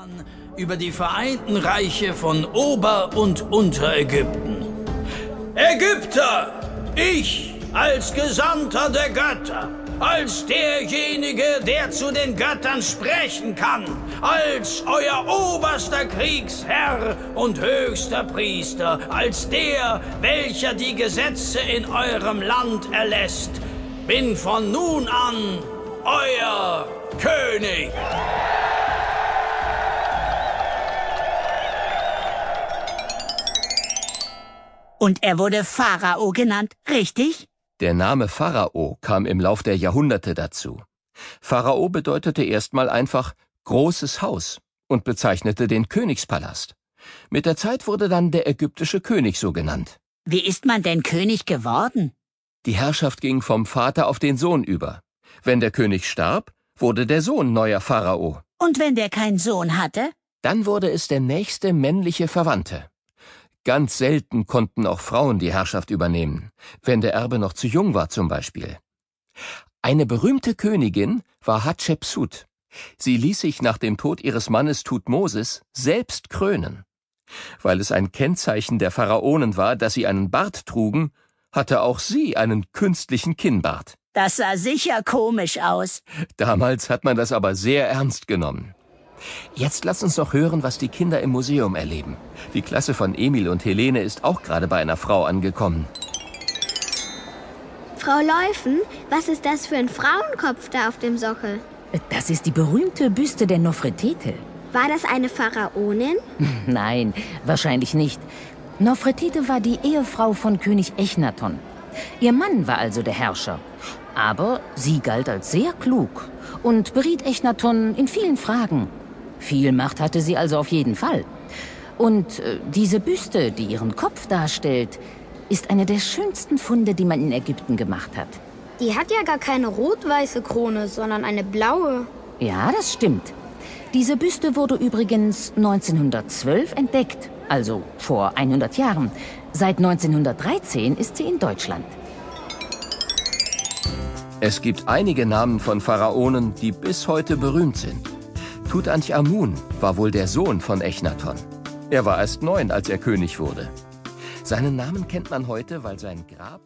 an über die Vereinten Reiche von Ober- und Unterägypten. Ägypter, ich als Gesandter der Götter, als derjenige, der zu den Göttern sprechen kann, als euer oberster Kriegsherr und höchster Priester, als der, welcher die Gesetze in eurem Land erlässt, bin von nun an euer König. Und er wurde Pharao genannt, richtig? Der Name Pharao kam im Lauf der Jahrhunderte dazu. Pharao bedeutete erstmal einfach großes Haus und bezeichnete den Königspalast. Mit der Zeit wurde dann der ägyptische König so genannt. Wie ist man denn König geworden? Die Herrschaft ging vom Vater auf den Sohn über. Wenn der König starb, wurde der Sohn neuer Pharao. Und wenn der keinen Sohn hatte? Dann wurde es der nächste männliche Verwandte. Ganz selten konnten auch Frauen die Herrschaft übernehmen, wenn der Erbe noch zu jung war zum Beispiel. Eine berühmte Königin war Hatschepsut. Sie ließ sich nach dem Tod ihres Mannes Tutmosis selbst krönen. Weil es ein Kennzeichen der Pharaonen war, dass sie einen Bart trugen, hatte auch sie einen künstlichen Kinnbart. Das sah sicher komisch aus. Damals hat man das aber sehr ernst genommen. Jetzt lass uns noch hören, was die Kinder im Museum erleben. Die Klasse von Emil und Helene ist auch gerade bei einer Frau angekommen. Frau Läufen, was ist das für ein Frauenkopf da auf dem Sockel? Das ist die berühmte Büste der Nofretete. War das eine Pharaonin? Nein, wahrscheinlich nicht. Nofretete war die Ehefrau von König Echnaton. Ihr Mann war also der Herrscher. Aber sie galt als sehr klug und beriet Echnaton in vielen Fragen. Viel Macht hatte sie also auf jeden Fall. Und äh, diese Büste, die ihren Kopf darstellt, ist eine der schönsten Funde, die man in Ägypten gemacht hat. Die hat ja gar keine rot-weiße Krone, sondern eine blaue. Ja, das stimmt. Diese Büste wurde übrigens 1912 entdeckt, also vor 100 Jahren. Seit 1913 ist sie in Deutschland. Es gibt einige Namen von Pharaonen, die bis heute berühmt sind. Tutanchamun war wohl der Sohn von Echnaton. Er war erst neun, als er König wurde. Seinen Namen kennt man heute, weil sein Grab